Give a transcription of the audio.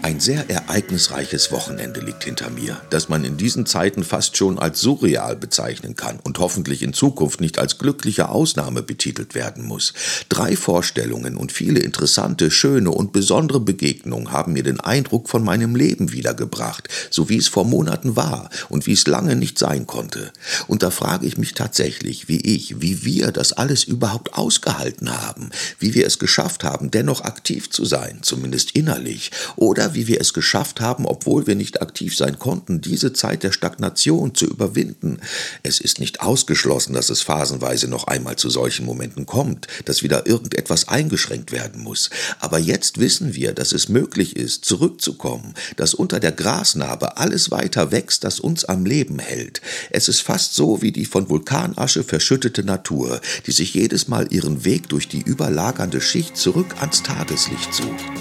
Ein sehr ereignisreiches Wochenende liegt hinter mir, das man in diesen Zeiten fast schon als surreal bezeichnen kann und hoffentlich in Zukunft nicht als glückliche Ausnahme betitelt werden muss. Drei Vorstellungen und viele interessante, schöne und besondere Begegnungen haben mir den Eindruck von meinem Leben wiedergebracht, so wie es vor Monaten war und wie es lange nicht sein konnte. Und da frage ich mich tatsächlich, wie ich, wie wir das alles überhaupt ausgehalten haben, wie wir es geschafft haben, dennoch aktiv zu sein, zumindest innerlich, oder wie wir es geschafft haben, obwohl wir nicht aktiv sein konnten, diese Zeit der Stagnation zu überwinden. Es ist nicht ausgeschlossen, dass es phasenweise noch einmal zu solchen Momenten kommt, dass wieder irgendetwas eingeschränkt werden muss. Aber jetzt wissen wir, dass es möglich ist, zurückzukommen, dass unter der Grasnarbe alles weiter wächst, das uns am Leben hält. Es ist fast so wie die von Vulkanasche verschüttete Natur, die sich jedes Mal ihren Weg durch die überlagernde Schicht zurück ans Tageslicht sucht.